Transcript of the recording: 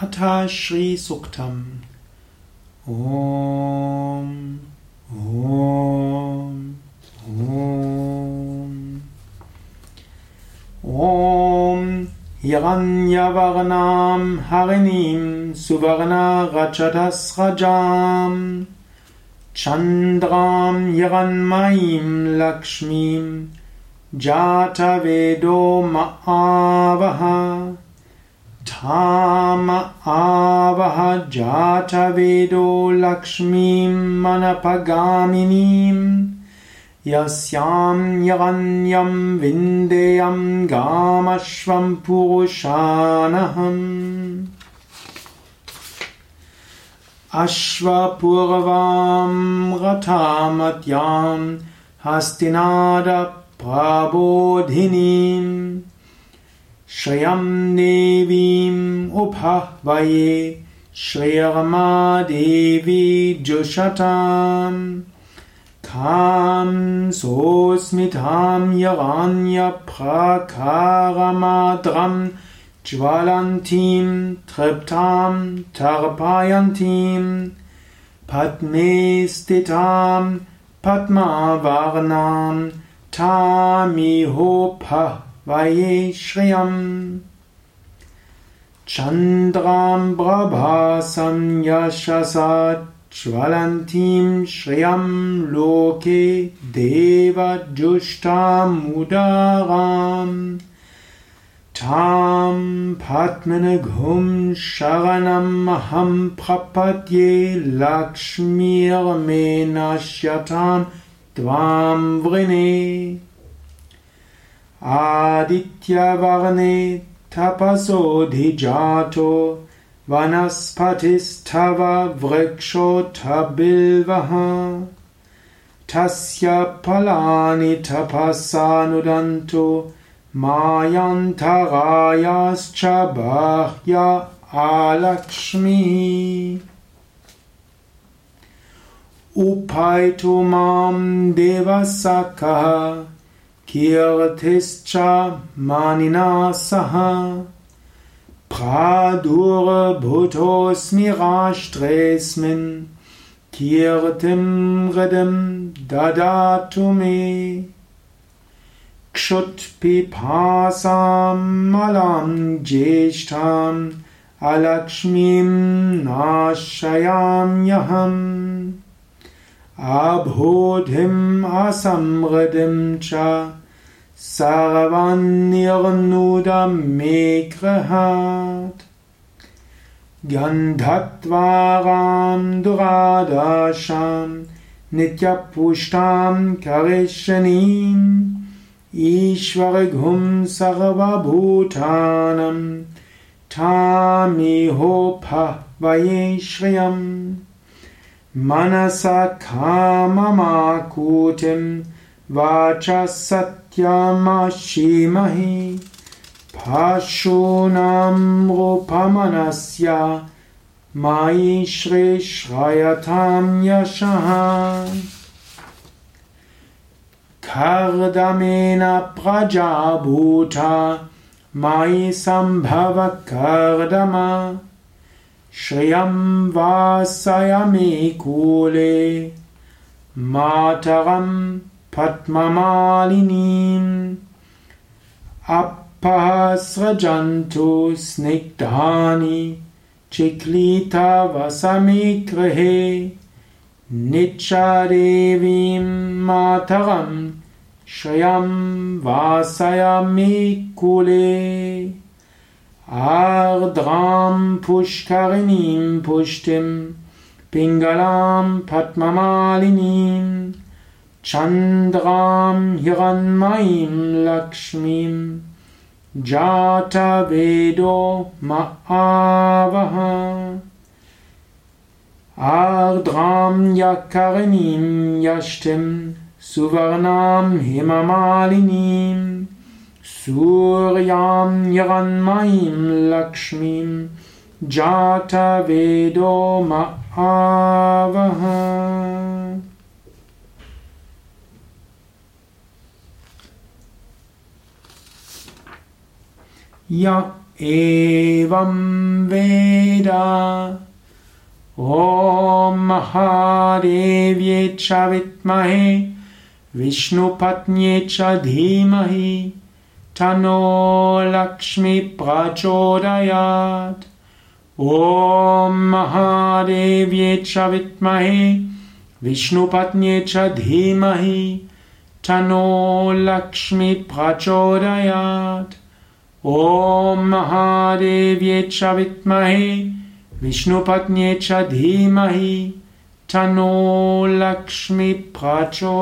अथ श्रीसुक्तम्। ॐ ॐ ॐ। हिरण्यवर्णां हरिणीं सुवर्णरचतस्रजां चन्द्रां हिरण्मयीं लक्ष्मीं जातवेदो म आवह धाम आवह जातवेदो लक्ष्मीं मनपगामिनीं। यस्यां यगन्यं विन्देयं गामश्वं पुरुषानहम्। अश्वपूर्वां रथामत्यां हस्तिनादप्रबोधिनीम् श्रियं देवीम् उपह्वये श्रियर्मा देवी जुषताम् खां सोऽस्मितां यगान्यप्रखारमाद्रं ज्वलन्तीं तृप्तां तर्पयन्तीं पद्मे स्थितां पद्मावर्णां तामिहोपः वये श्रियम् चन्द्रां प्रभासं यशसाज्ज्वलन्तीं श्रियं लोके देवजुष्टामुदाराम् तां पद्मनघुं शरणमहं प्रपद्ये लक्ष्मीर्मे नश्यतां त्वां वृणे आदित्यवर्णे तपसोऽधिजातो वनस्पतिस्थव वृक्षोऽथ बिल्वः तस्य फलानि तपसानुदन्तो मायान्तरायाश्च बाह्य आलक्ष्मीः। उपैतु मां देवसखः कीर्तिश्च मानिना सह प्रादुर्भूतोऽस्मि राष्ट्रेऽस्मिन् कीर्तिं हृदिं ददातु मे क्षुत्पिपासां मलां ज्येष्ठाम् अलक्ष्मीं नाशयाम्यहम् अबोधिम् असंहृदिं च सर्वन्निर्नुदं मे दुरादाशां नित्यपुष्टां करिष्यनीम् ईश्वरघुं सर्वभूतानं तामिहोपह्वये श्रियम् मनसा काममाकूतिं वाचा सत्यमशीमहि भाषूनां रूपमनस्य मयि श्रेश्रयतां यशः। प्रजाभूता मयि सम्भव कर्दम। श्रियं वासय मे कूले मातरं पद्ममालिनीम्। अपःसृजन्तु स्निग्धानि चिक्लीतवसमे गृहे निच्चदेवीं मातरं श्रियं वासय मे कुले। आर्द्रां पुष्करिणीं पुष्टिं पिङ्गलां पद्ममालिनीं चन्द्रां हिरण्मयीं लक्ष्मीं म आवह आर्द्रां यकर्णीं यष्टिं सुवर्णां हिममालिनीं सूर्यां हिरण्मयीं लक्ष्मीं जातवेदो म आवह य एवं वेद ॐ महादेव्ये च विद्महे विष्णुपत्न्ये च धीमहि तनो लक्ष्मी प्रचोदयात् ॐ महादेव्ये च विद्महे विष्णुपत्न्ये च धीमहि तनो लक्ष्मी प्रचोदयात् ॐ महादेव्ये च विद्महे विष्णुपत्न्ये च धीमहि तनो लक्ष्मी प्रचोदयात्